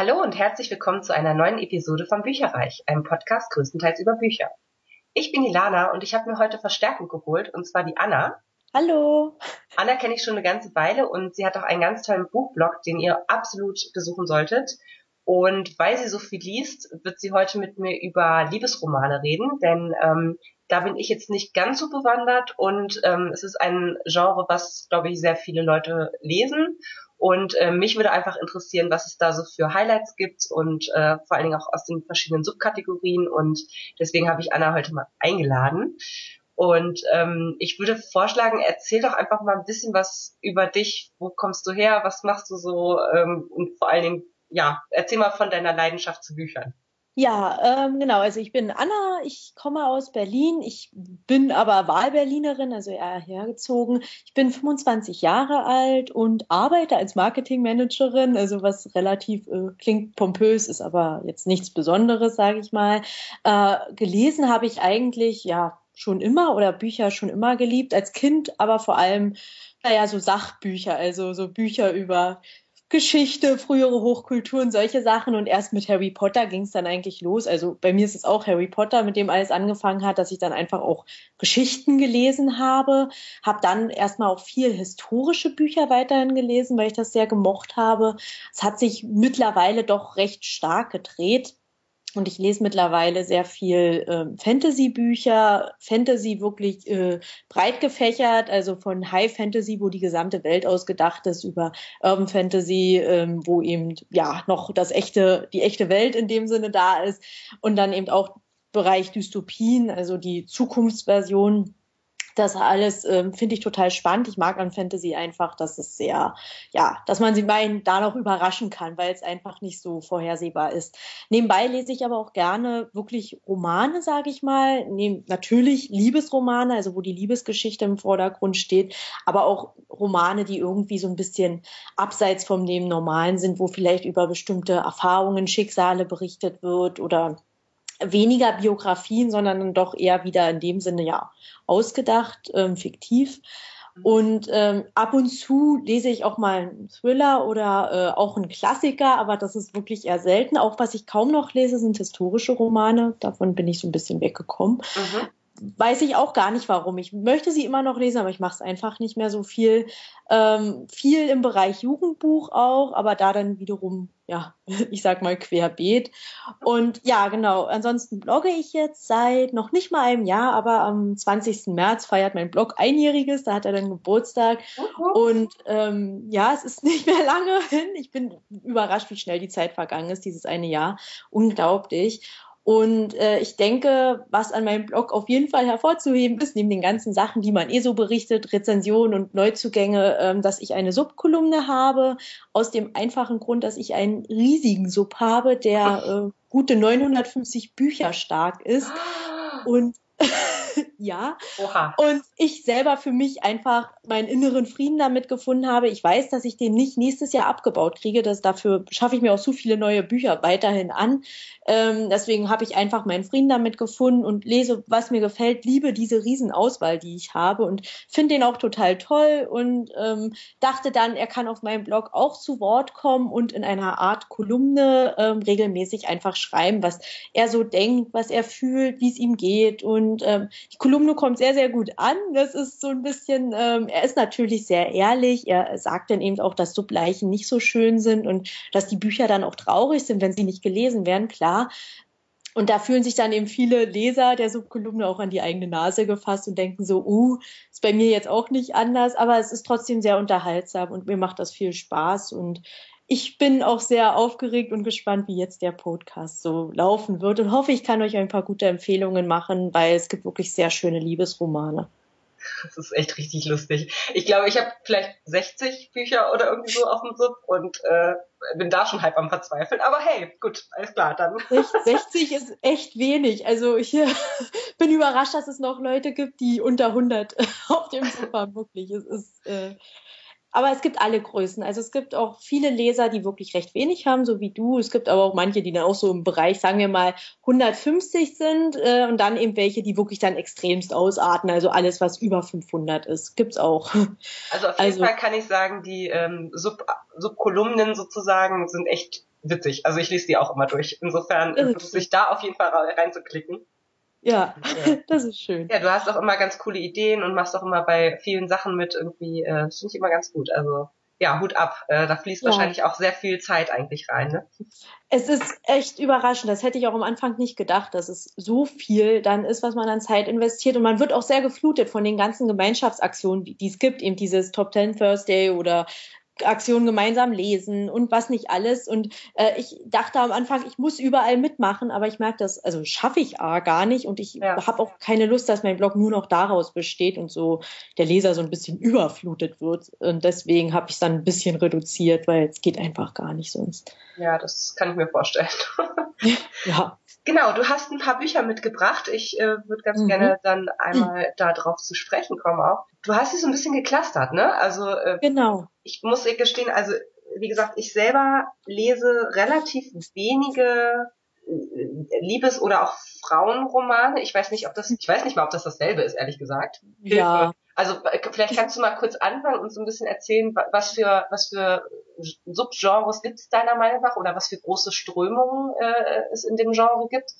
Hallo und herzlich willkommen zu einer neuen Episode vom Bücherreich, einem Podcast größtenteils über Bücher. Ich bin Ilana und ich habe mir heute Verstärkung geholt, und zwar die Anna. Hallo. Anna kenne ich schon eine ganze Weile und sie hat auch einen ganz tollen Buchblog, den ihr absolut besuchen solltet. Und weil sie so viel liest, wird sie heute mit mir über Liebesromane reden, denn ähm, da bin ich jetzt nicht ganz so bewandert und ähm, es ist ein Genre, was, glaube ich, sehr viele Leute lesen. Und äh, mich würde einfach interessieren, was es da so für Highlights gibt und äh, vor allen Dingen auch aus den verschiedenen Subkategorien. Und deswegen habe ich Anna heute mal eingeladen. Und ähm, ich würde vorschlagen, erzähl doch einfach mal ein bisschen was über dich. Wo kommst du her? Was machst du so? Ähm, und vor allen Dingen, ja, erzähl mal von deiner Leidenschaft zu Büchern. Ja, ähm, genau. Also ich bin Anna, ich komme aus Berlin. Ich bin aber Wahlberlinerin, also eher hergezogen. Ich bin 25 Jahre alt und arbeite als Marketingmanagerin, also was relativ äh, klingt pompös, ist aber jetzt nichts Besonderes, sage ich mal. Äh, gelesen habe ich eigentlich ja schon immer oder Bücher schon immer geliebt, als Kind, aber vor allem, naja, so Sachbücher, also so Bücher über Geschichte, frühere Hochkulturen, solche Sachen. Und erst mit Harry Potter ging es dann eigentlich los. Also bei mir ist es auch Harry Potter, mit dem alles angefangen hat, dass ich dann einfach auch Geschichten gelesen habe. Habe dann erstmal auch viel historische Bücher weiterhin gelesen, weil ich das sehr gemocht habe. Es hat sich mittlerweile doch recht stark gedreht. Und ich lese mittlerweile sehr viel ähm, Fantasy-Bücher, Fantasy wirklich äh, breit gefächert, also von High Fantasy, wo die gesamte Welt ausgedacht ist, über Urban Fantasy, ähm, wo eben ja noch das echte, die echte Welt in dem Sinne da ist, und dann eben auch Bereich Dystopien, also die Zukunftsversion das alles ähm, finde ich total spannend. Ich mag an Fantasy einfach, dass es sehr, ja, dass man sie meinen da noch überraschen kann, weil es einfach nicht so vorhersehbar ist. Nebenbei lese ich aber auch gerne wirklich Romane, sage ich mal. Neben, natürlich Liebesromane, also wo die Liebesgeschichte im Vordergrund steht, aber auch Romane, die irgendwie so ein bisschen abseits vom Neben Normalen sind, wo vielleicht über bestimmte Erfahrungen, Schicksale berichtet wird oder weniger Biografien, sondern dann doch eher wieder in dem Sinne ja ausgedacht, ähm, fiktiv. Mhm. Und ähm, ab und zu lese ich auch mal einen Thriller oder äh, auch einen Klassiker, aber das ist wirklich eher selten. Auch was ich kaum noch lese, sind historische Romane. Davon bin ich so ein bisschen weggekommen. Mhm weiß ich auch gar nicht warum. Ich möchte sie immer noch lesen, aber ich mache es einfach nicht mehr so viel. Ähm, viel im Bereich Jugendbuch auch, aber da dann wiederum, ja, ich sag mal querbeet. Und ja, genau. Ansonsten blogge ich jetzt seit noch nicht mal einem Jahr, aber am 20. März feiert mein Blog einjähriges. Da hat er dann Geburtstag. Und ähm, ja, es ist nicht mehr lange hin. Ich bin überrascht, wie schnell die Zeit vergangen ist, dieses eine Jahr. Unglaublich. Und äh, ich denke, was an meinem Blog auf jeden Fall hervorzuheben ist, neben den ganzen Sachen, die man eh so berichtet, Rezensionen und Neuzugänge, ähm, dass ich eine Subkolumne habe, aus dem einfachen Grund, dass ich einen riesigen Sub habe, der äh, gute 950 Bücher stark ist. Und ja. Oha. Und ich selber für mich einfach meinen inneren Frieden damit gefunden habe. Ich weiß, dass ich den nicht nächstes Jahr abgebaut kriege. Das, dafür schaffe ich mir auch so viele neue Bücher weiterhin an. Ähm, deswegen habe ich einfach meinen Frieden damit gefunden und lese, was mir gefällt, liebe diese Riesenauswahl, die ich habe und finde den auch total toll und ähm, dachte dann, er kann auf meinem Blog auch zu Wort kommen und in einer Art Kolumne ähm, regelmäßig einfach schreiben, was er so denkt, was er fühlt, wie es ihm geht und ähm, die Kolumne kommt sehr, sehr gut an. Das ist so ein bisschen, ähm, er ist natürlich sehr ehrlich. Er sagt dann eben auch, dass Subleichen nicht so schön sind und dass die Bücher dann auch traurig sind, wenn sie nicht gelesen werden, klar. Und da fühlen sich dann eben viele Leser der Subkolumne auch an die eigene Nase gefasst und denken so, uh, ist bei mir jetzt auch nicht anders, aber es ist trotzdem sehr unterhaltsam und mir macht das viel Spaß und ich bin auch sehr aufgeregt und gespannt, wie jetzt der Podcast so laufen wird und hoffe, ich kann euch ein paar gute Empfehlungen machen, weil es gibt wirklich sehr schöne Liebesromane. Das ist echt richtig lustig. Ich glaube, ich habe vielleicht 60 Bücher oder irgendwie so auf dem Sub und äh, bin da schon halb am Verzweifeln. Aber hey, gut, alles klar, dann. 60 ist echt wenig. Also ich äh, bin überrascht, dass es noch Leute gibt, die unter 100 auf dem Sub haben. Wirklich, es ist äh, aber es gibt alle Größen. Also es gibt auch viele Leser, die wirklich recht wenig haben, so wie du. Es gibt aber auch manche, die dann auch so im Bereich, sagen wir mal, 150 sind äh, und dann eben welche, die wirklich dann extremst ausarten. Also alles, was über 500 ist, gibt's auch. Also auf jeden also, Fall kann ich sagen, die ähm, Sub Subkolumnen sozusagen sind echt witzig. Also ich lese die auch immer durch. Insofern lohnt es sich da auf jeden Fall reinzuklicken. Ja, ja, das ist schön. Ja, du hast auch immer ganz coole Ideen und machst auch immer bei vielen Sachen mit irgendwie, äh, finde ich immer ganz gut. Also ja, Hut ab. Äh, da fließt ja. wahrscheinlich auch sehr viel Zeit eigentlich rein. Ne? Es ist echt überraschend. Das hätte ich auch am Anfang nicht gedacht, dass es so viel dann ist, was man an Zeit investiert. Und man wird auch sehr geflutet von den ganzen Gemeinschaftsaktionen, die es gibt. Eben dieses Top Ten Thursday oder Aktionen gemeinsam lesen und was nicht alles. Und äh, ich dachte am Anfang, ich muss überall mitmachen, aber ich merke das, also schaffe ich A gar nicht und ich ja. habe auch keine Lust, dass mein Blog nur noch daraus besteht und so der Leser so ein bisschen überflutet wird. Und deswegen habe ich es dann ein bisschen reduziert, weil es geht einfach gar nicht sonst. Ja, das kann ich mir vorstellen. ja. Genau, du hast ein paar Bücher mitgebracht. Ich äh, würde ganz mhm. gerne dann einmal da drauf zu sprechen kommen auch. Du hast sie so ein bisschen geklustert, ne? Also äh, genau. Ich muss gestehen, also wie gesagt, ich selber lese relativ wenige äh, Liebes- oder auch Frauenromane. Ich weiß nicht, ob das, ich weiß nicht mal, ob das dasselbe ist, ehrlich gesagt. Ja. Also äh, vielleicht kannst du mal kurz anfangen und so ein bisschen erzählen, was für was für Subgenres gibt es deiner Meinung nach oder was für große Strömungen äh, es in dem Genre gibt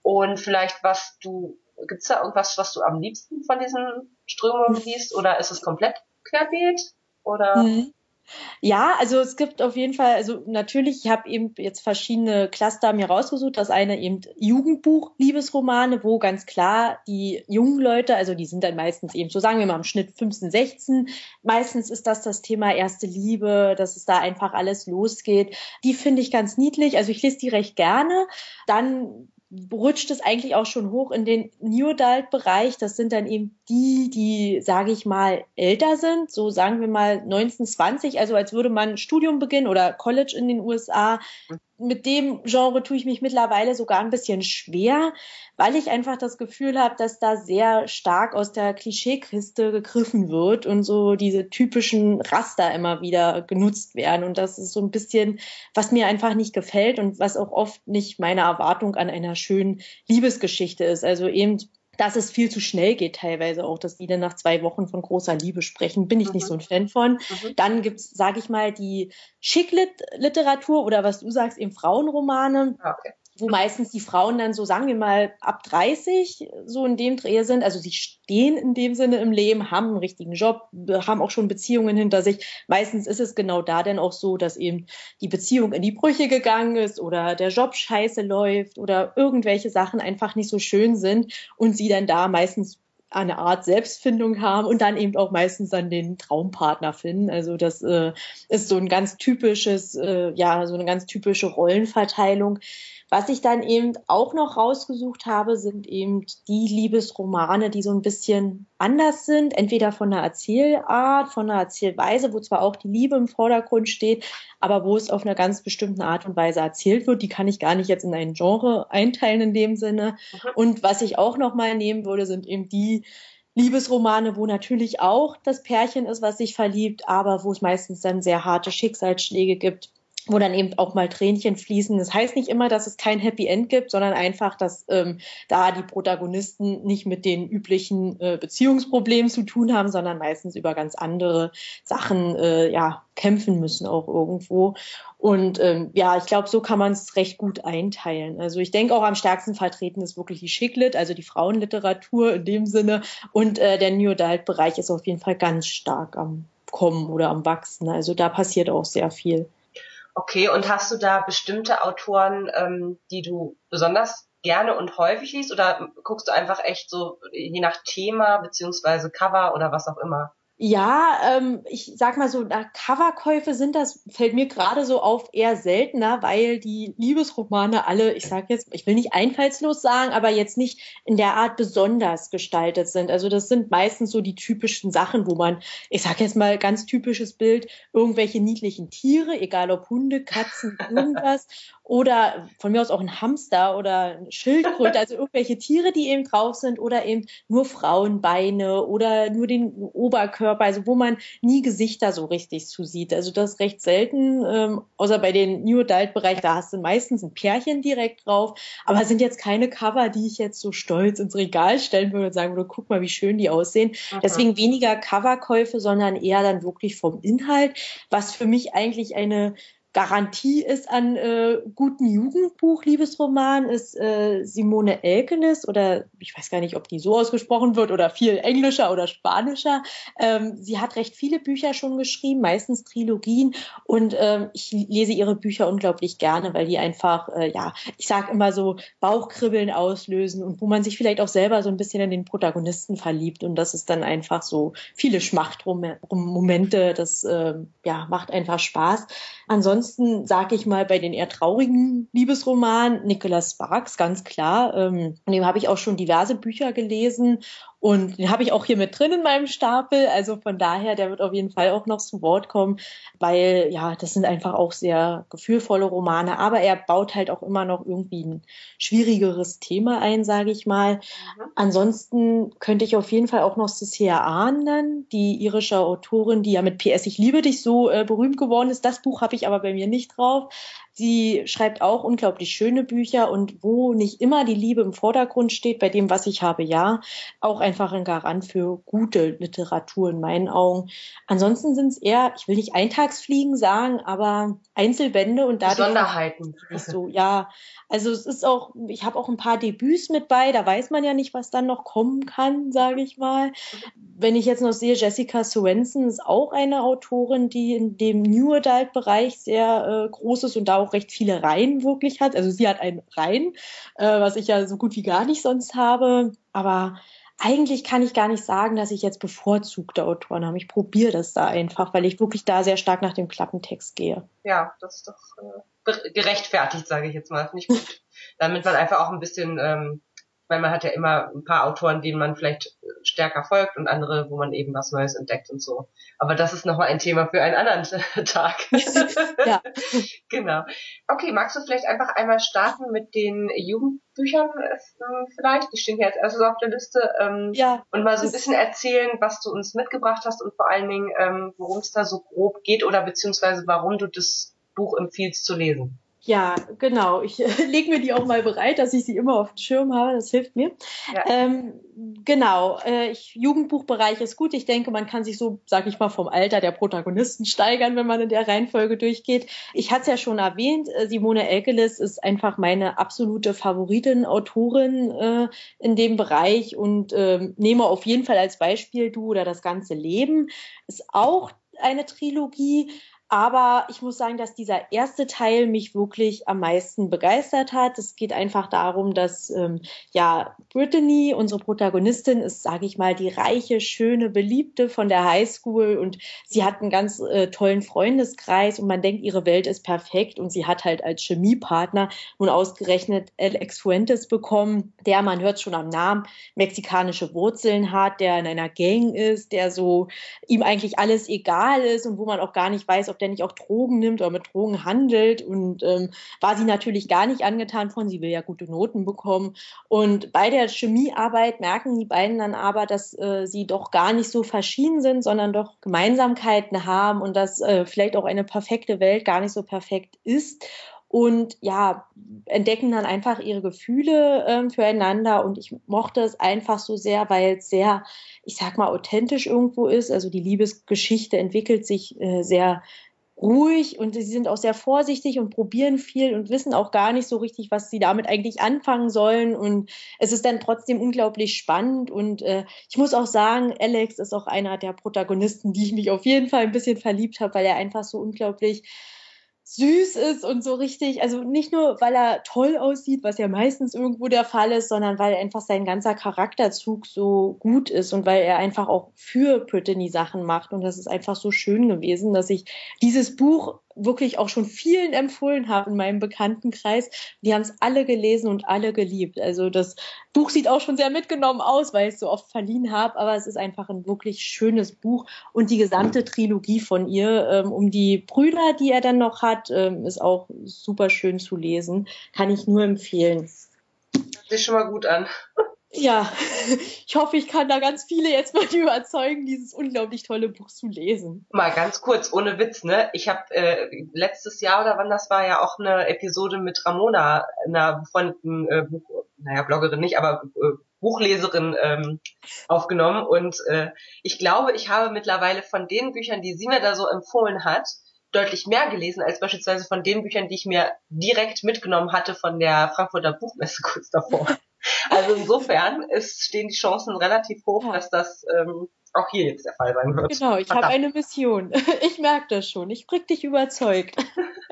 und vielleicht was du gibt's da irgendwas, was du am liebsten von diesen Strömungen liest oder ist es komplett querbeet oder? Mhm. Ja, also es gibt auf jeden Fall, also natürlich, ich habe eben jetzt verschiedene Cluster mir rausgesucht. Das eine eben Jugendbuch-Liebesromane, wo ganz klar die jungen Leute, also die sind dann meistens eben so, sagen wir mal im Schnitt 15, 16. Meistens ist das das Thema erste Liebe, dass es da einfach alles losgeht. Die finde ich ganz niedlich. Also ich lese die recht gerne. Dann rutscht es eigentlich auch schon hoch in den New Adult Bereich. Das sind dann eben die, die, sage ich mal, älter sind, so sagen wir mal 19, 20, also als würde man Studium beginnen oder College in den USA mit dem Genre tue ich mich mittlerweile sogar ein bisschen schwer, weil ich einfach das Gefühl habe, dass da sehr stark aus der Klischeekiste gegriffen wird und so diese typischen Raster immer wieder genutzt werden. Und das ist so ein bisschen, was mir einfach nicht gefällt und was auch oft nicht meine Erwartung an einer schönen Liebesgeschichte ist. Also eben dass es viel zu schnell geht teilweise auch, dass die dann nach zwei Wochen von großer Liebe sprechen, bin ich mhm. nicht so ein Fan von. Mhm. Dann gibt's, sage ich mal, die Schick-Literatur oder was du sagst, eben Frauenromane. Ah, okay wo meistens die Frauen dann so, sagen wir mal, ab 30 so in dem Dreh sind. Also sie stehen in dem Sinne im Leben, haben einen richtigen Job, haben auch schon Beziehungen hinter sich. Meistens ist es genau da dann auch so, dass eben die Beziehung in die Brüche gegangen ist oder der Job scheiße läuft oder irgendwelche Sachen einfach nicht so schön sind und sie dann da meistens eine Art Selbstfindung haben und dann eben auch meistens dann den Traumpartner finden. Also das äh, ist so ein ganz typisches, äh, ja, so eine ganz typische Rollenverteilung. Was ich dann eben auch noch rausgesucht habe, sind eben die Liebesromane, die so ein bisschen anders sind, entweder von der Erzählart, von der Erzählweise, wo zwar auch die Liebe im Vordergrund steht, aber wo es auf einer ganz bestimmten Art und Weise erzählt wird. Die kann ich gar nicht jetzt in ein Genre einteilen in dem Sinne. Mhm. Und was ich auch noch mal nehmen würde, sind eben die Liebesromane, wo natürlich auch das Pärchen ist, was sich verliebt, aber wo es meistens dann sehr harte Schicksalsschläge gibt wo dann eben auch mal Tränchen fließen. Das heißt nicht immer, dass es kein Happy End gibt, sondern einfach, dass ähm, da die Protagonisten nicht mit den üblichen äh, Beziehungsproblemen zu tun haben, sondern meistens über ganz andere Sachen äh, ja kämpfen müssen auch irgendwo. Und ähm, ja, ich glaube, so kann man es recht gut einteilen. Also ich denke auch am stärksten vertreten ist wirklich die Schicklit, also die Frauenliteratur in dem Sinne. Und äh, der New Adult-Bereich ist auf jeden Fall ganz stark am Kommen oder am Wachsen. Also da passiert auch sehr viel. Okay, und hast du da bestimmte Autoren, ähm, die du besonders gerne und häufig liest oder guckst du einfach echt so je nach Thema beziehungsweise Cover oder was auch immer? Ja, ähm, ich sag mal so, Coverkäufe sind das, fällt mir gerade so auf, eher seltener, weil die Liebesromane alle, ich sag jetzt, ich will nicht einfallslos sagen, aber jetzt nicht in der Art besonders gestaltet sind. Also das sind meistens so die typischen Sachen, wo man, ich sag jetzt mal ganz typisches Bild, irgendwelche niedlichen Tiere, egal ob Hunde, Katzen, irgendwas, oder von mir aus auch ein Hamster oder ein Schildkröte, also irgendwelche Tiere, die eben drauf sind oder eben nur Frauenbeine oder nur den Oberkörper, also wo man nie Gesichter so richtig zu sieht. Also das ist recht selten, ähm, außer bei den New Adult Bereich, da hast du meistens ein Pärchen direkt drauf, aber sind jetzt keine Cover, die ich jetzt so stolz ins Regal stellen würde und sagen würde, guck mal, wie schön die aussehen. Aha. Deswegen weniger Coverkäufe, sondern eher dann wirklich vom Inhalt, was für mich eigentlich eine Garantie ist an äh, guten Jugendbuch-Liebesroman, ist äh, Simone Elkenes oder ich weiß gar nicht, ob die so ausgesprochen wird oder viel englischer oder spanischer. Ähm, sie hat recht viele Bücher schon geschrieben, meistens Trilogien und ähm, ich lese ihre Bücher unglaublich gerne, weil die einfach, äh, ja, ich sag immer so Bauchkribbeln auslösen und wo man sich vielleicht auch selber so ein bisschen in den Protagonisten verliebt und das ist dann einfach so viele Schmachtmomente, das äh, ja, macht einfach Spaß. Ansonsten sage ich mal bei den eher traurigen Liebesromanen Nicholas Sparks, ganz klar. Ähm, und dem habe ich auch schon diverse Bücher gelesen und den habe ich auch hier mit drin in meinem Stapel. Also von daher, der wird auf jeden Fall auch noch zu Wort kommen, weil ja, das sind einfach auch sehr gefühlvolle Romane. Aber er baut halt auch immer noch irgendwie ein schwierigeres Thema ein, sage ich mal. Mhm. Ansonsten könnte ich auf jeden Fall auch noch Cecilia Ahn nennen, die irische Autorin, die ja mit PS Ich liebe dich so äh, berühmt geworden ist. Das Buch habe ich aber bei mir nicht drauf. Sie schreibt auch unglaublich schöne Bücher und wo nicht immer die Liebe im Vordergrund steht, bei dem, was ich habe, ja, auch einfach ein Garant für gute Literatur in meinen Augen. Ansonsten sind es eher, ich will nicht Eintagsfliegen sagen, aber Einzelbände und dadurch. Besonderheiten. So, ja. Also es ist auch, ich habe auch ein paar Debüts mit bei, da weiß man ja nicht, was dann noch kommen kann, sage ich mal. Wenn ich jetzt noch sehe, Jessica Swenson ist auch eine Autorin, die in dem New Adult Bereich sehr äh, groß ist und da auch recht viele Reihen wirklich hat. Also sie hat einen Reihen, äh, was ich ja so gut wie gar nicht sonst habe. Aber eigentlich kann ich gar nicht sagen, dass ich jetzt bevorzugte Autoren habe. Ich probiere das da einfach, weil ich wirklich da sehr stark nach dem Klappentext gehe. Ja, das ist doch äh, gerechtfertigt, sage ich jetzt mal. Finde ich gut. Damit man einfach auch ein bisschen ähm, weil man hat ja immer ein paar Autoren, denen man vielleicht stärker folgt und andere, wo man eben was Neues entdeckt und so. Aber das ist nochmal ein Thema für einen anderen Tag. ja. Genau. Okay, magst du vielleicht einfach einmal starten mit den Jugendbüchern äh, vielleicht? Die stehen hier als erstes auf der Liste. Ähm, ja. Und mal so ein bisschen erzählen, was du uns mitgebracht hast und vor allen Dingen, ähm, worum es da so grob geht oder beziehungsweise warum du das Buch empfiehlst zu lesen. Ja, genau. Ich äh, lege mir die auch mal bereit, dass ich sie immer auf dem Schirm habe. Das hilft mir. Ja. Ähm, genau. Äh, ich, Jugendbuchbereich ist gut. Ich denke, man kann sich so, sag ich mal, vom Alter der Protagonisten steigern, wenn man in der Reihenfolge durchgeht. Ich hatte es ja schon erwähnt. Äh, Simone Elkeles ist einfach meine absolute Favoritin, Autorin äh, in dem Bereich und äh, nehme auf jeden Fall als Beispiel Du oder das ganze Leben. Ist auch eine Trilogie aber ich muss sagen, dass dieser erste Teil mich wirklich am meisten begeistert hat. Es geht einfach darum, dass ähm, ja Brittany, unsere Protagonistin, ist, sage ich mal, die reiche, schöne, beliebte von der Highschool und sie hat einen ganz äh, tollen Freundeskreis und man denkt, ihre Welt ist perfekt und sie hat halt als Chemiepartner nun ausgerechnet Alex Fuentes bekommen, der, man hört schon am Namen, mexikanische Wurzeln hat, der in einer Gang ist, der so ihm eigentlich alles egal ist und wo man auch gar nicht weiß, ob der nicht auch Drogen nimmt oder mit Drogen handelt. Und ähm, war sie natürlich gar nicht angetan von. Sie will ja gute Noten bekommen. Und bei der Chemiearbeit merken die beiden dann aber, dass äh, sie doch gar nicht so verschieden sind, sondern doch Gemeinsamkeiten haben und dass äh, vielleicht auch eine perfekte Welt gar nicht so perfekt ist und ja, entdecken dann einfach ihre Gefühle äh, füreinander und ich mochte es einfach so sehr, weil es sehr, ich sag mal, authentisch irgendwo ist. Also die Liebesgeschichte entwickelt sich äh, sehr ruhig und sie sind auch sehr vorsichtig und probieren viel und wissen auch gar nicht so richtig, was sie damit eigentlich anfangen sollen. Und es ist dann trotzdem unglaublich spannend. Und äh, ich muss auch sagen, Alex ist auch einer der Protagonisten, die ich mich auf jeden Fall ein bisschen verliebt habe, weil er einfach so unglaublich süß ist und so richtig, also nicht nur, weil er toll aussieht, was ja meistens irgendwo der Fall ist, sondern weil einfach sein ganzer Charakterzug so gut ist und weil er einfach auch für Brittany Sachen macht. Und das ist einfach so schön gewesen, dass ich dieses Buch wirklich auch schon vielen empfohlen habe in meinem Bekanntenkreis. Die haben es alle gelesen und alle geliebt. Also das Buch sieht auch schon sehr mitgenommen aus, weil ich es so oft verliehen habe, aber es ist einfach ein wirklich schönes Buch und die gesamte Trilogie von ihr ähm, um die Brüder, die er dann noch hat, ähm, ist auch super schön zu lesen. Kann ich nur empfehlen. Hört sich schon mal gut an ja, ich hoffe, ich kann da ganz viele jetzt mal überzeugen, dieses unglaublich tolle Buch zu lesen. Mal ganz kurz, ohne Witz, ne? Ich habe äh, letztes Jahr oder wann das war ja auch eine Episode mit Ramona, einer befreundeten äh, Buch, naja, Bloggerin nicht, aber äh, Buchleserin ähm, aufgenommen. Und äh, ich glaube, ich habe mittlerweile von den Büchern, die sie mir da so empfohlen hat, deutlich mehr gelesen als beispielsweise von den Büchern, die ich mir direkt mitgenommen hatte von der Frankfurter Buchmesse kurz davor. Also insofern ist, stehen die Chancen relativ hoch, ja. dass das ähm, auch hier jetzt der Fall sein wird. Genau, ich habe eine Mission. Ich merke das schon. Ich krieg dich überzeugt.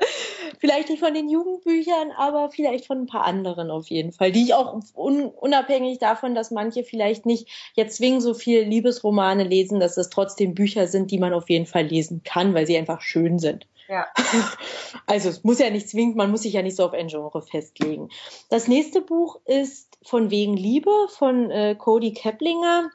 vielleicht nicht von den Jugendbüchern, aber vielleicht von ein paar anderen auf jeden Fall, die ich auch un unabhängig davon, dass manche vielleicht nicht jetzt zwingend so viel Liebesromane lesen, dass es trotzdem Bücher sind, die man auf jeden Fall lesen kann, weil sie einfach schön sind. Also es muss ja nicht zwingend, man muss sich ja nicht so auf ein Genre festlegen. Das nächste Buch ist von wegen Liebe von äh, Cody Keplinger.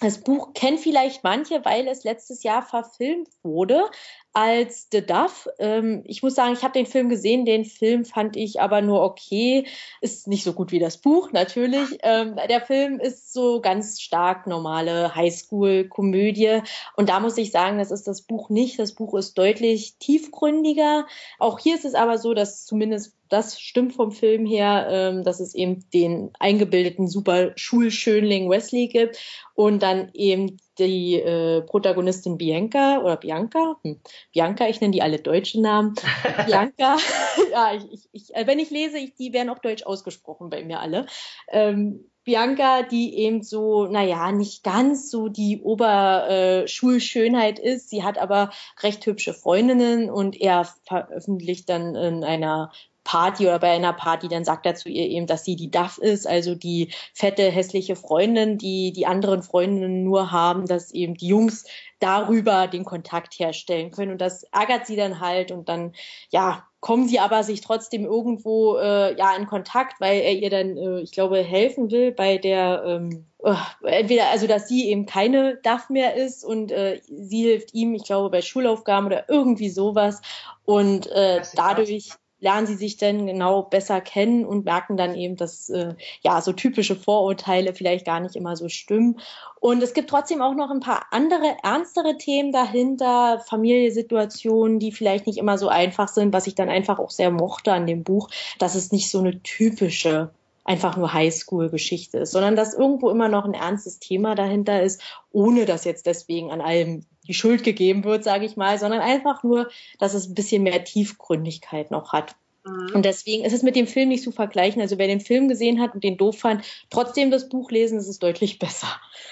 Das Buch kennen vielleicht manche, weil es letztes Jahr verfilmt wurde als The Dove. Ähm, ich muss sagen, ich habe den Film gesehen. Den Film fand ich aber nur okay. Ist nicht so gut wie das Buch, natürlich. Ähm, der Film ist so ganz stark normale Highschool-Komödie. Und da muss ich sagen, das ist das Buch nicht. Das Buch ist deutlich tiefgründiger. Auch hier ist es aber so, dass zumindest das stimmt vom Film her, ähm, dass es eben den eingebildeten super Schulschönling Wesley gibt und dann eben die äh, Protagonistin Bianca oder Bianca, hm, Bianca, ich nenne die alle deutsche Namen. Bianca, ja, ich, ich, ich, äh, wenn ich lese, ich, die werden auch deutsch ausgesprochen bei mir alle. Ähm, Bianca, die eben so, naja, nicht ganz so die Oberschulschönheit ist. Sie hat aber recht hübsche Freundinnen und er veröffentlicht dann in einer Party oder bei einer Party, dann sagt er zu ihr eben, dass sie die Duff ist, also die fette, hässliche Freundin, die die anderen Freundinnen nur haben, dass eben die Jungs darüber den Kontakt herstellen können. Und das ärgert sie dann halt und dann, ja, kommen sie aber sich trotzdem irgendwo äh, ja in Kontakt, weil er ihr dann, äh, ich glaube, helfen will bei der ähm, äh, entweder also dass sie eben keine DAF mehr ist und äh, sie hilft ihm, ich glaube, bei Schulaufgaben oder irgendwie sowas und äh, dadurch lernen sie sich dann genau besser kennen und merken dann eben, dass äh, ja so typische Vorurteile vielleicht gar nicht immer so stimmen. Und es gibt trotzdem auch noch ein paar andere ernstere Themen dahinter, Familiensituationen, die vielleicht nicht immer so einfach sind, was ich dann einfach auch sehr mochte an dem Buch, dass es nicht so eine typische einfach nur Highschool-Geschichte ist, sondern dass irgendwo immer noch ein ernstes Thema dahinter ist, ohne dass jetzt deswegen an allem die Schuld gegeben wird, sage ich mal, sondern einfach nur, dass es ein bisschen mehr Tiefgründigkeit noch hat. Mhm. Und deswegen ist es mit dem Film nicht zu vergleichen. Also wer den Film gesehen hat und den doof fand, trotzdem das Buch lesen, ist es deutlich besser.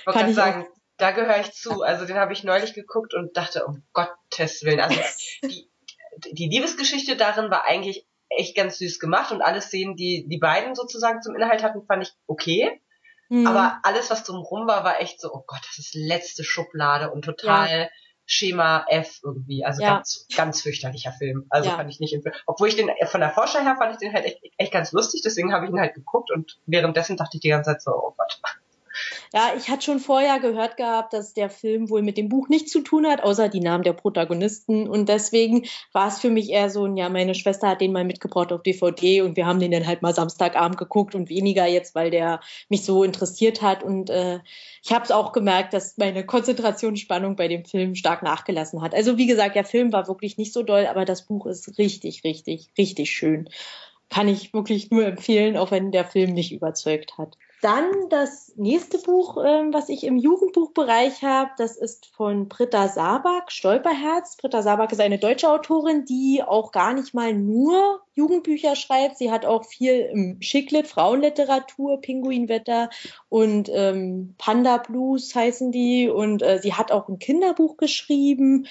Ich Kann ich sagen, da gehöre ich zu. Also den habe ich neulich geguckt und dachte, um Gottes Willen. Also die, die Liebesgeschichte darin war eigentlich echt ganz süß gemacht und alle Szenen, die die beiden sozusagen zum Inhalt hatten, fand ich okay. Mhm. Aber alles, was drumherum war, war echt so, oh Gott, das ist letzte Schublade und total ja. Schema F irgendwie. Also ja. ganz, ganz fürchterlicher Film. Also ja. fand ich nicht empfehlen. Obwohl ich den von der Forscher her fand ich den halt echt, echt ganz lustig, deswegen habe ich ihn halt geguckt und währenddessen dachte ich die ganze Zeit so, oh Gott. Ja, ich hatte schon vorher gehört gehabt, dass der Film wohl mit dem Buch nichts zu tun hat, außer die Namen der Protagonisten. Und deswegen war es für mich eher so, ja, meine Schwester hat den mal mitgebracht auf DVD und wir haben den dann halt mal Samstagabend geguckt und weniger jetzt, weil der mich so interessiert hat. Und äh, ich habe es auch gemerkt, dass meine Konzentrationsspannung bei dem Film stark nachgelassen hat. Also wie gesagt, der Film war wirklich nicht so doll, aber das Buch ist richtig, richtig, richtig schön. Kann ich wirklich nur empfehlen, auch wenn der Film nicht überzeugt hat. Dann das nächste Buch, ähm, was ich im Jugendbuchbereich habe, das ist von Britta Sabak, Stolperherz. Britta Sabak ist eine deutsche Autorin, die auch gar nicht mal nur Jugendbücher schreibt. Sie hat auch viel im Schicklit, Frauenliteratur, Pinguinwetter und ähm, Panda Blues heißen die. Und äh, sie hat auch ein Kinderbuch geschrieben.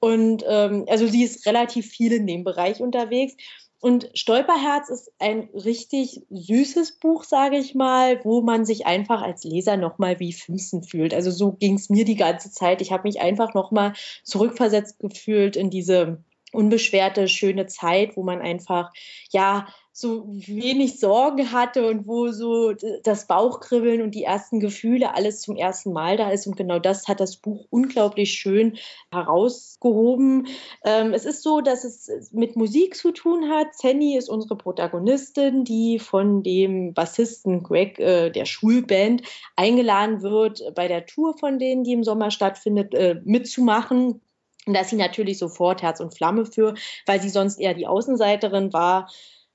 Und ähm, also sie ist relativ viel in dem Bereich unterwegs. Und Stolperherz ist ein richtig süßes Buch, sage ich mal, wo man sich einfach als Leser nochmal wie 15 fühlt. Also so ging es mir die ganze Zeit. Ich habe mich einfach nochmal zurückversetzt gefühlt in diese unbeschwerte, schöne Zeit, wo man einfach, ja, so wenig Sorgen hatte und wo so das Bauchkribbeln und die ersten Gefühle alles zum ersten Mal da ist. Und genau das hat das Buch unglaublich schön herausgehoben. Ähm, es ist so, dass es mit Musik zu tun hat. Zenny ist unsere Protagonistin, die von dem Bassisten Greg äh, der Schulband eingeladen wird, bei der Tour von denen, die im Sommer stattfindet, äh, mitzumachen. Und da ist sie natürlich sofort Herz und Flamme für, weil sie sonst eher die Außenseiterin war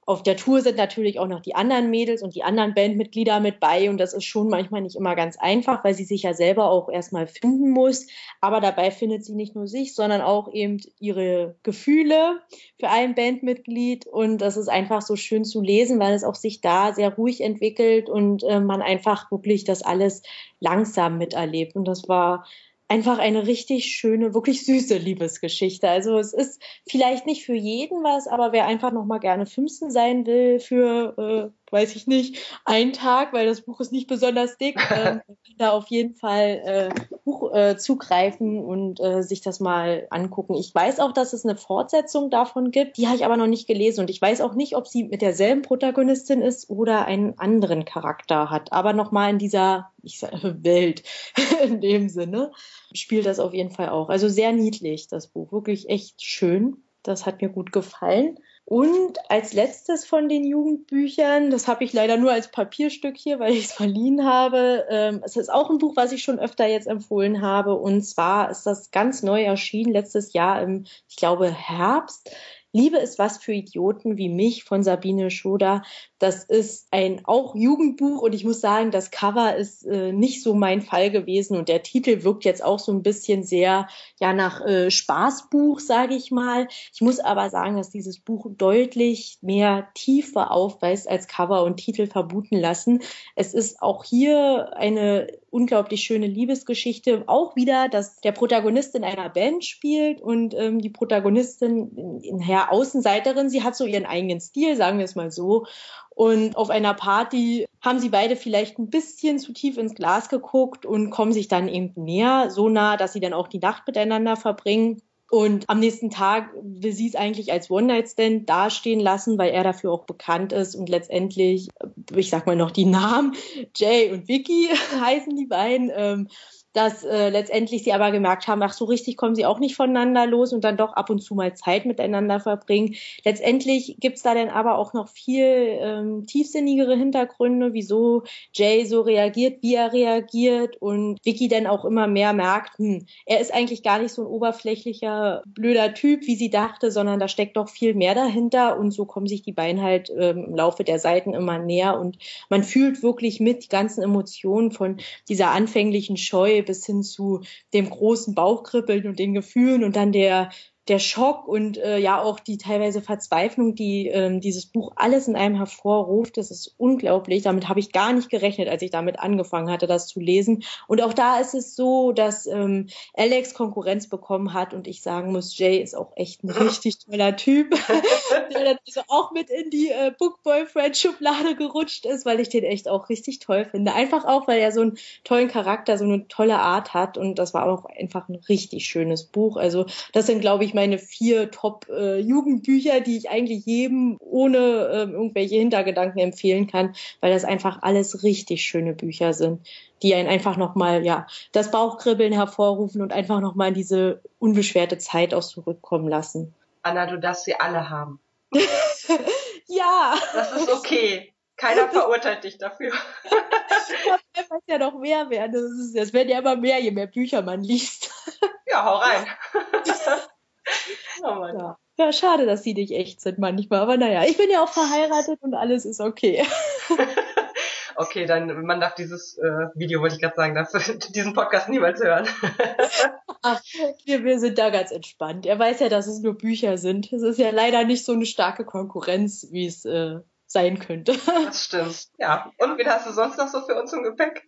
auf der Tour sind natürlich auch noch die anderen Mädels und die anderen Bandmitglieder mit bei und das ist schon manchmal nicht immer ganz einfach, weil sie sich ja selber auch erstmal finden muss. Aber dabei findet sie nicht nur sich, sondern auch eben ihre Gefühle für ein Bandmitglied und das ist einfach so schön zu lesen, weil es auch sich da sehr ruhig entwickelt und äh, man einfach wirklich das alles langsam miterlebt und das war einfach eine richtig schöne, wirklich süße Liebesgeschichte. Also es ist vielleicht nicht für jeden was, aber wer einfach noch mal gerne 15 sein will für, äh, weiß ich nicht, einen Tag, weil das Buch ist nicht besonders dick, äh, da auf jeden Fall äh, äh, zugreifen und äh, sich das mal angucken. Ich weiß auch, dass es eine Fortsetzung davon gibt, die habe ich aber noch nicht gelesen und ich weiß auch nicht, ob sie mit derselben Protagonistin ist oder einen anderen Charakter hat, aber noch mal in dieser ich sage, Welt in dem Sinne, spielt das auf jeden Fall auch. Also sehr niedlich, das Buch. Wirklich echt schön. Das hat mir gut gefallen. Und als letztes von den Jugendbüchern, das habe ich leider nur als Papierstück hier, weil ich es verliehen habe. Ähm, es ist auch ein Buch, was ich schon öfter jetzt empfohlen habe. Und zwar ist das ganz neu erschienen, letztes Jahr im, ich glaube, Herbst. Liebe ist was für Idioten wie mich von Sabine Schoder. Das ist ein auch Jugendbuch und ich muss sagen, das Cover ist äh, nicht so mein Fall gewesen und der Titel wirkt jetzt auch so ein bisschen sehr ja nach äh, Spaßbuch, sage ich mal. Ich muss aber sagen, dass dieses Buch deutlich mehr Tiefe aufweist als Cover und Titel vermuten lassen. Es ist auch hier eine unglaublich schöne Liebesgeschichte. Auch wieder, dass der Protagonist in einer Band spielt und ähm, die Protagonistin, in, in, ja, Außenseiterin, sie hat so ihren eigenen Stil, sagen wir es mal so. Und auf einer Party haben sie beide vielleicht ein bisschen zu tief ins Glas geguckt und kommen sich dann eben näher, so nah, dass sie dann auch die Nacht miteinander verbringen. Und am nächsten Tag will sie es eigentlich als One-Night-Stand dastehen lassen, weil er dafür auch bekannt ist. Und letztendlich, ich sag mal noch die Namen, Jay und Vicky heißen die beiden, ähm, dass äh, letztendlich sie aber gemerkt haben, ach so richtig kommen sie auch nicht voneinander los und dann doch ab und zu mal Zeit miteinander verbringen. Letztendlich gibt's da dann aber auch noch viel ähm, tiefsinnigere Hintergründe, wieso Jay so reagiert, wie er reagiert und Vicky dann auch immer mehr merkt, hm, er ist eigentlich gar nicht so ein oberflächlicher, blöder Typ, wie sie dachte, sondern da steckt doch viel mehr dahinter und so kommen sich die beiden halt ähm, im Laufe der Seiten immer näher und man fühlt wirklich mit die ganzen Emotionen von dieser anfänglichen Scheu bis hin zu dem großen Bauchkribbeln und den Gefühlen und dann der der Schock und äh, ja auch die teilweise Verzweiflung, die ähm, dieses Buch alles in einem hervorruft, das ist unglaublich. Damit habe ich gar nicht gerechnet, als ich damit angefangen hatte, das zu lesen. Und auch da ist es so, dass ähm, Alex Konkurrenz bekommen hat und ich sagen muss, Jay ist auch echt ein richtig toller Typ, der also auch mit in die äh, Book Boyfriend Schublade gerutscht ist, weil ich den echt auch richtig toll finde. Einfach auch, weil er so einen tollen Charakter, so eine tolle Art hat und das war auch einfach ein richtig schönes Buch. Also das sind, glaube ich, meine vier Top-Jugendbücher, äh, die ich eigentlich jedem ohne äh, irgendwelche Hintergedanken empfehlen kann, weil das einfach alles richtig schöne Bücher sind, die einen einfach nochmal, ja, das Bauchkribbeln hervorrufen und einfach nochmal diese unbeschwerte Zeit auch zurückkommen lassen. Anna, du darfst sie alle haben. ja. Das ist okay. Keiner verurteilt dich dafür. Das muss ja noch mehr werden. Das werden ja immer mehr, je mehr Bücher man liest. Ja, hau rein. Oh ja. ja, schade, dass sie nicht echt sind manchmal. Aber naja, ich bin ja auch verheiratet und alles ist okay. okay, dann man darf dieses äh, Video, wollte ich gerade sagen, darf diesen Podcast niemals hören. Ach, wir, wir sind da ganz entspannt. Er weiß ja, dass es nur Bücher sind. Es ist ja leider nicht so eine starke Konkurrenz, wie es äh, sein könnte. Das stimmt. Ja. Und wen hast du sonst noch so für uns im Gepäck?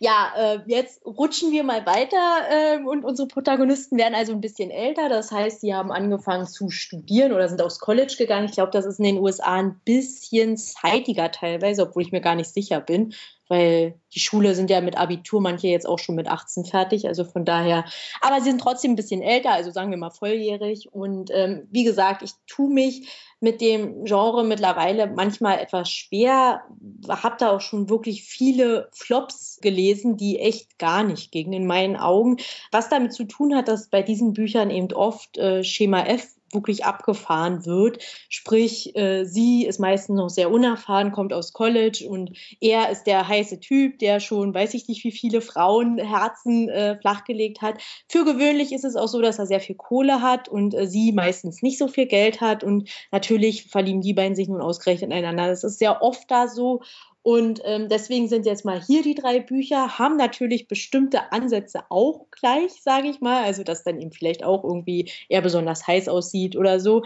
Ja, äh, jetzt rutschen wir mal weiter äh, und unsere Protagonisten werden also ein bisschen älter. Das heißt, sie haben angefangen zu studieren oder sind aufs College gegangen. Ich glaube, das ist in den USA ein bisschen zeitiger teilweise, obwohl ich mir gar nicht sicher bin, weil die Schule sind ja mit Abitur, manche jetzt auch schon mit 18 fertig. Also von daher, aber sie sind trotzdem ein bisschen älter, also sagen wir mal volljährig. Und ähm, wie gesagt, ich tue mich mit dem Genre mittlerweile manchmal etwas schwer. Hab da auch schon wirklich viele Flops gelesen, die echt gar nicht gingen in meinen Augen. Was damit zu tun hat, dass bei diesen Büchern eben oft äh, Schema F wirklich abgefahren wird. Sprich, äh, sie ist meistens noch sehr unerfahren, kommt aus College und er ist der heiße Typ, der schon, weiß ich nicht, wie viele Frauenherzen äh, flachgelegt hat. Für gewöhnlich ist es auch so, dass er sehr viel Kohle hat und äh, sie meistens nicht so viel Geld hat und natürlich verlieben die beiden sich nun ausgerechnet einander. Das ist sehr oft da so und ähm, deswegen sind jetzt mal hier die drei Bücher, haben natürlich bestimmte Ansätze auch gleich, sage ich mal. Also, dass dann eben vielleicht auch irgendwie eher besonders heiß aussieht oder so.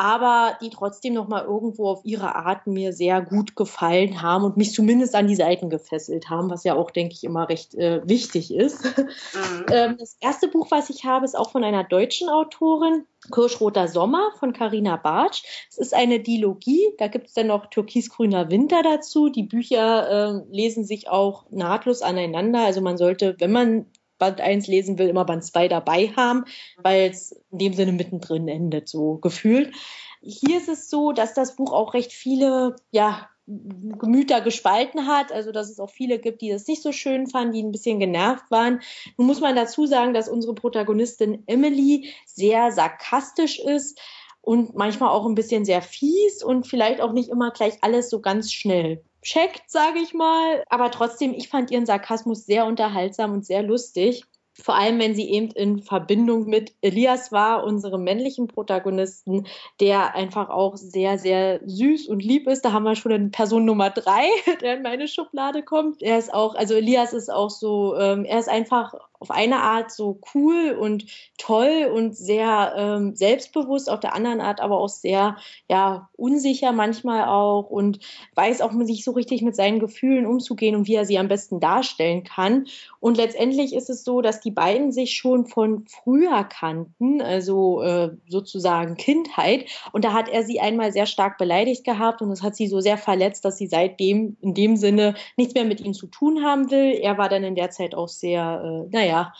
Aber die trotzdem nochmal irgendwo auf ihre Art mir sehr gut gefallen haben und mich zumindest an die Seiten gefesselt haben, was ja auch, denke ich, immer recht äh, wichtig ist. Mhm. ähm, das erste Buch, was ich habe, ist auch von einer deutschen Autorin. Kirschroter Sommer von Carina Bartsch. Es ist eine Dilogie, da gibt es dann noch Türkisgrüner Winter dazu. Die Bücher äh, lesen sich auch nahtlos aneinander. Also man sollte, wenn man Band 1 lesen will, immer Band 2 dabei haben, weil es in dem Sinne mittendrin endet, so gefühlt. Hier ist es so, dass das Buch auch recht viele, ja, Gemüter gespalten hat, also dass es auch viele gibt, die das nicht so schön fanden, die ein bisschen genervt waren. Nun muss man dazu sagen, dass unsere Protagonistin Emily sehr sarkastisch ist und manchmal auch ein bisschen sehr fies und vielleicht auch nicht immer gleich alles so ganz schnell checkt, sage ich mal. Aber trotzdem, ich fand ihren Sarkasmus sehr unterhaltsam und sehr lustig. Vor allem, wenn sie eben in Verbindung mit Elias war, unserem männlichen Protagonisten, der einfach auch sehr, sehr süß und lieb ist. Da haben wir schon eine Person Nummer drei, der in meine Schublade kommt. Er ist auch, also Elias ist auch so, ähm, er ist einfach auf eine Art so cool und toll und sehr ähm, selbstbewusst, auf der anderen Art aber auch sehr ja unsicher manchmal auch und weiß auch sich so richtig mit seinen Gefühlen umzugehen und wie er sie am besten darstellen kann. Und letztendlich ist es so, dass die beiden sich schon von früher kannten, also äh, sozusagen Kindheit. Und da hat er sie einmal sehr stark beleidigt gehabt und das hat sie so sehr verletzt, dass sie seitdem in dem Sinne nichts mehr mit ihm zu tun haben will. Er war dann in der Zeit auch sehr, äh, naja, ja,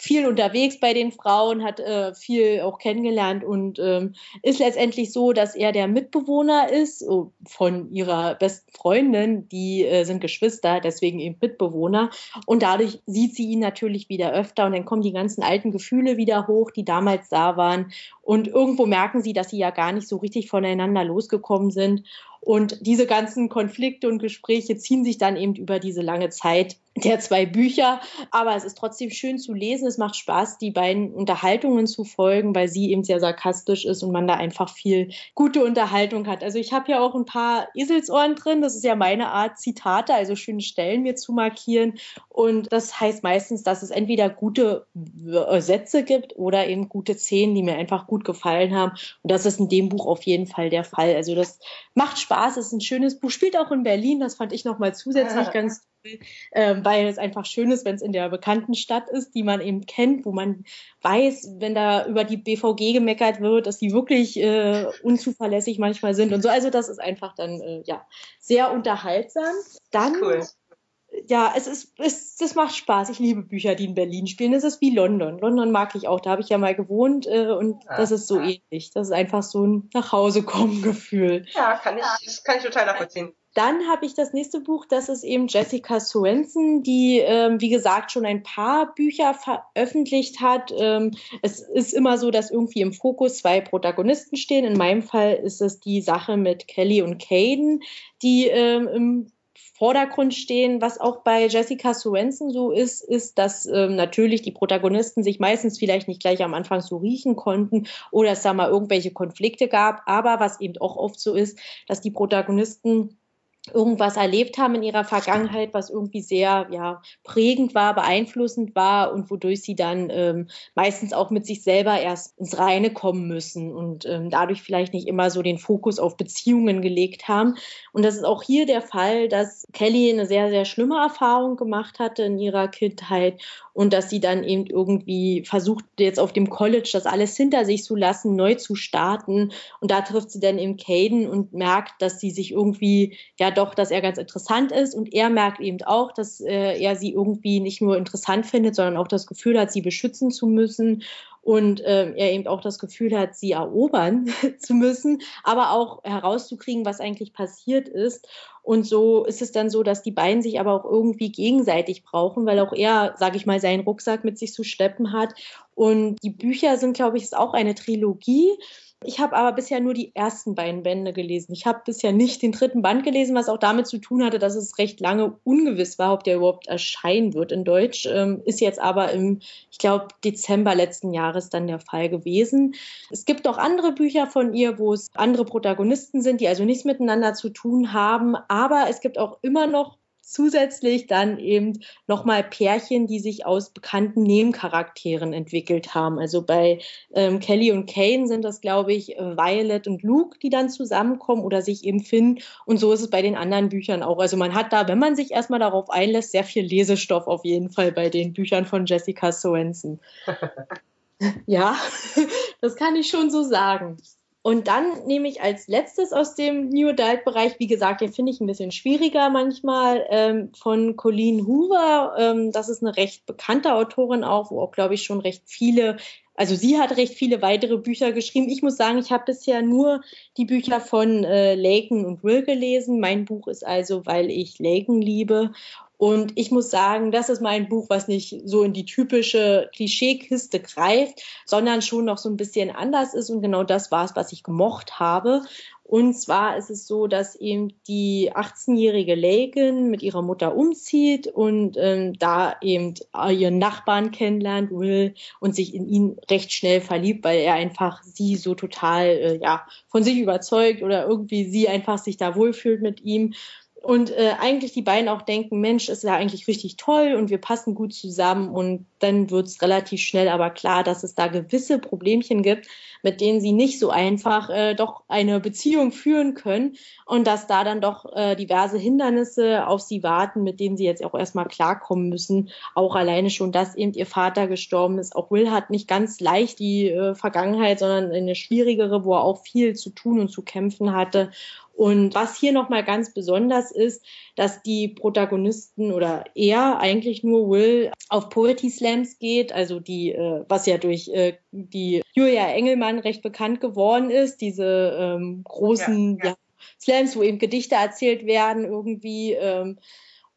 viel unterwegs bei den Frauen, hat äh, viel auch kennengelernt und ähm, ist letztendlich so, dass er der Mitbewohner ist oh, von ihrer besten Freundin. Die äh, sind Geschwister, deswegen eben Mitbewohner. Und dadurch sieht sie ihn natürlich wieder öfter und dann kommen die ganzen alten Gefühle wieder hoch, die damals da waren. Und irgendwo merken sie, dass sie ja gar nicht so richtig voneinander losgekommen sind. Und diese ganzen Konflikte und Gespräche ziehen sich dann eben über diese lange Zeit der zwei Bücher. Aber es ist trotzdem schön zu lesen. Es macht Spaß, die beiden Unterhaltungen zu folgen, weil sie eben sehr sarkastisch ist und man da einfach viel gute Unterhaltung hat. Also ich habe ja auch ein paar Eselsohren drin. Das ist ja meine Art, Zitate, also schöne Stellen mir zu markieren. Und das heißt meistens, dass es entweder gute äh, Sätze gibt oder eben gute Szenen, die mir einfach gut gefallen haben. Und das ist in dem Buch auf jeden Fall der Fall. Also das macht Spaß. Es ist ein schönes Buch. Spielt auch in Berlin. Das fand ich nochmal zusätzlich ja. ganz ähm, weil es einfach schön ist, wenn es in der bekannten Stadt ist, die man eben kennt, wo man weiß, wenn da über die BVG gemeckert wird, dass die wirklich äh, unzuverlässig manchmal sind und so. Also das ist einfach dann äh, ja sehr unterhaltsam. Dann cool. Ja, es ist, es, das macht Spaß. Ich liebe Bücher, die in Berlin spielen. Es ist wie London. London mag ich auch. Da habe ich ja mal gewohnt äh, und ah, das ist so ah. ähnlich. Das ist einfach so ein Nachhausekommen-Gefühl. Ja, kann ich, das kann ich total nachvollziehen. Dann habe ich das nächste Buch, das ist eben Jessica Swenson, die, ähm, wie gesagt, schon ein paar Bücher veröffentlicht hat. Ähm, es ist immer so, dass irgendwie im Fokus zwei Protagonisten stehen. In meinem Fall ist es die Sache mit Kelly und Caden, die ähm, im Vordergrund stehen. Was auch bei Jessica Swenson so ist, ist, dass ähm, natürlich die Protagonisten sich meistens vielleicht nicht gleich am Anfang so riechen konnten oder es da mal irgendwelche Konflikte gab. Aber was eben auch oft so ist, dass die Protagonisten irgendwas erlebt haben in ihrer Vergangenheit, was irgendwie sehr ja, prägend war, beeinflussend war und wodurch sie dann ähm, meistens auch mit sich selber erst ins Reine kommen müssen und ähm, dadurch vielleicht nicht immer so den Fokus auf Beziehungen gelegt haben. Und das ist auch hier der Fall, dass Kelly eine sehr, sehr schlimme Erfahrung gemacht hatte in ihrer Kindheit und dass sie dann eben irgendwie versucht, jetzt auf dem College das alles hinter sich zu lassen, neu zu starten. Und da trifft sie dann eben Caden und merkt, dass sie sich irgendwie ja doch, dass er ganz interessant ist und er merkt eben auch, dass äh, er sie irgendwie nicht nur interessant findet, sondern auch das Gefühl hat, sie beschützen zu müssen und äh, er eben auch das Gefühl hat, sie erobern zu müssen, aber auch herauszukriegen, was eigentlich passiert ist. Und so ist es dann so, dass die beiden sich aber auch irgendwie gegenseitig brauchen, weil auch er, sage ich mal, seinen Rucksack mit sich zu schleppen hat. Und die Bücher sind, glaube ich, ist auch eine Trilogie Ich habe aber bisher nur die ersten beiden Bände gelesen. Ich habe bisher nicht den dritten Band gelesen, was auch damit zu tun hatte, dass es recht lange ungewiss war, ob der überhaupt erscheinen wird in Deutsch. Ähm, ist jetzt aber im, ich glaube, Dezember letzten Jahres dann der Fall gewesen. Es gibt auch andere Bücher von ihr, wo es andere Protagonisten sind, die also nichts miteinander zu tun haben. Aber es gibt auch immer noch zusätzlich dann eben nochmal Pärchen, die sich aus bekannten Nebencharakteren entwickelt haben. Also bei ähm, Kelly und Kane sind das, glaube ich, Violet und Luke, die dann zusammenkommen oder sich eben finden. Und so ist es bei den anderen Büchern auch. Also man hat da, wenn man sich erstmal darauf einlässt, sehr viel Lesestoff auf jeden Fall bei den Büchern von Jessica Sorensen. ja, das kann ich schon so sagen. Und dann nehme ich als letztes aus dem New Adult-Bereich, wie gesagt, den finde ich ein bisschen schwieriger manchmal, ähm, von Colleen Hoover. Ähm, das ist eine recht bekannte Autorin auch, wo auch, glaube ich, schon recht viele, also sie hat recht viele weitere Bücher geschrieben. Ich muss sagen, ich habe bisher nur die Bücher von äh, Laken und Will gelesen. Mein Buch ist also, weil ich Laken liebe. Und ich muss sagen, das ist mein Buch, was nicht so in die typische Klischeekiste greift, sondern schon noch so ein bisschen anders ist. Und genau das war es, was ich gemocht habe. Und zwar ist es so, dass eben die 18-jährige Lagan mit ihrer Mutter umzieht und ähm, da eben ihren Nachbarn kennenlernt, Will, und sich in ihn recht schnell verliebt, weil er einfach sie so total äh, ja von sich überzeugt oder irgendwie sie einfach sich da wohlfühlt mit ihm und äh, eigentlich die beiden auch denken, Mensch, ist ja eigentlich richtig toll und wir passen gut zusammen und dann wird es relativ schnell aber klar, dass es da gewisse Problemchen gibt, mit denen sie nicht so einfach äh, doch eine Beziehung führen können und dass da dann doch äh, diverse Hindernisse auf sie warten, mit denen sie jetzt auch erstmal klarkommen müssen. Auch alleine schon, dass eben ihr Vater gestorben ist. Auch Will hat nicht ganz leicht die äh, Vergangenheit, sondern eine schwierigere, wo er auch viel zu tun und zu kämpfen hatte. Und was hier nochmal ganz besonders ist, dass die Protagonisten oder er eigentlich nur Will auf Poetry Slams geht, also die, äh, was ja durch äh, die Julia Engelmann recht bekannt geworden ist, diese ähm, großen ja, ja. Ja, Slams, wo eben Gedichte erzählt werden irgendwie. Ähm,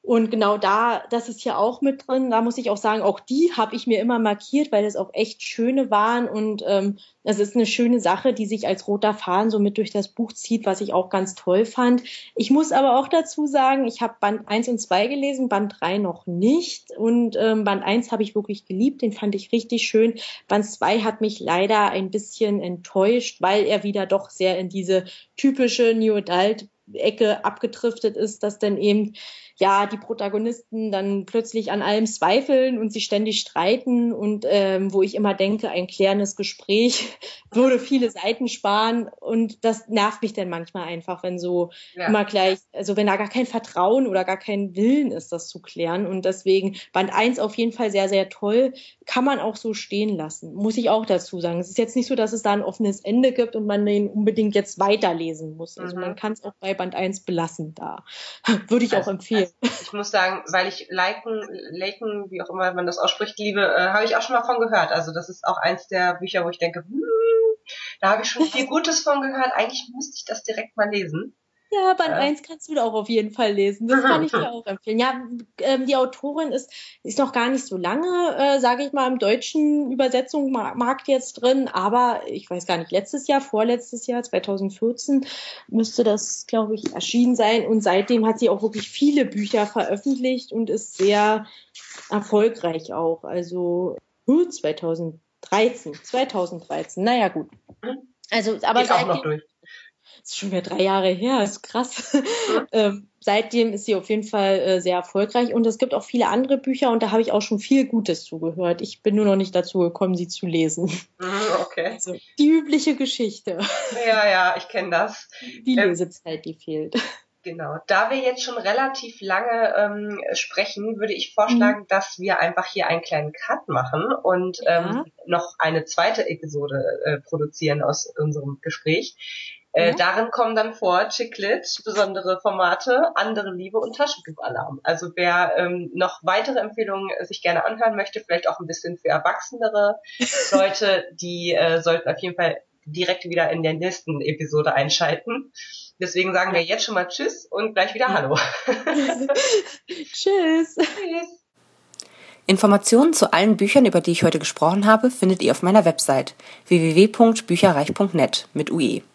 und genau da, das ist hier auch mit drin. Da muss ich auch sagen, auch die habe ich mir immer markiert, weil das auch echt schöne waren. Und ähm, es ist eine schöne Sache, die sich als roter Faden so mit durch das Buch zieht, was ich auch ganz toll fand. Ich muss aber auch dazu sagen, ich habe Band 1 und 2 gelesen, Band 3 noch nicht. Und ähm, Band 1 habe ich wirklich geliebt, den fand ich richtig schön. Band 2 hat mich leider ein bisschen enttäuscht, weil er wieder doch sehr in diese typische New Adult Ecke abgedriftet ist, dass dann eben ja die Protagonisten dann plötzlich an allem zweifeln und sich ständig streiten und ähm, wo ich immer denke, ein klärendes Gespräch würde viele Seiten sparen und das nervt mich dann manchmal einfach, wenn so ja. immer gleich, also wenn da gar kein Vertrauen oder gar kein Willen ist, das zu klären und deswegen Band 1 auf jeden Fall sehr, sehr toll, kann man auch so stehen lassen, muss ich auch dazu sagen. Es ist jetzt nicht so, dass es da ein offenes Ende gibt und man den unbedingt jetzt weiterlesen muss. Also mhm. man kann es auch bei Band 1 belassen da. Würde ich also, auch empfehlen. Ich muss sagen, weil ich Liken, Laken, wie auch immer man das ausspricht, liebe, äh, habe ich auch schon mal von gehört. Also das ist auch eins der Bücher, wo ich denke, hm, da habe ich schon viel Gutes von gehört. Eigentlich müsste ich das direkt mal lesen. Ja, Band äh. 1 kannst du auch auf jeden Fall lesen. Das kann ich dir auch empfehlen. Ja, ähm, die Autorin ist, ist noch gar nicht so lange, äh, sage ich mal, im deutschen Übersetzungsmarkt jetzt drin, aber ich weiß gar nicht, letztes Jahr, vorletztes Jahr, 2014, müsste das, glaube ich, erschienen sein. Und seitdem hat sie auch wirklich viele Bücher veröffentlicht und ist sehr erfolgreich auch. Also 2013, 2013, naja gut. Mhm. Also, aber seitdem, durch ist schon wieder drei Jahre her, ist krass. ähm, seitdem ist sie auf jeden Fall äh, sehr erfolgreich und es gibt auch viele andere Bücher und da habe ich auch schon viel Gutes zugehört. Ich bin nur noch nicht dazu gekommen, sie zu lesen. Mhm, okay. Also, die übliche Geschichte. Ja, ja, ich kenne das. Die ähm, Lesezeit, die fehlt. Genau. Da wir jetzt schon relativ lange ähm, sprechen, würde ich vorschlagen, mhm. dass wir einfach hier einen kleinen Cut machen und ja. ähm, noch eine zweite Episode äh, produzieren aus unserem Gespräch. Äh, ja. Darin kommen dann vor Chicklit, besondere Formate, andere Liebe und Taschentuchalarm. Also wer ähm, noch weitere Empfehlungen äh, sich gerne anhören möchte, vielleicht auch ein bisschen für erwachsenere Leute, die äh, sollten auf jeden Fall direkt wieder in der nächsten Episode einschalten. Deswegen sagen wir jetzt schon mal Tschüss und gleich wieder Hallo. Tschüss. Tschüss. Informationen zu allen Büchern, über die ich heute gesprochen habe, findet ihr auf meiner Website www.bücherreich.net mit UE.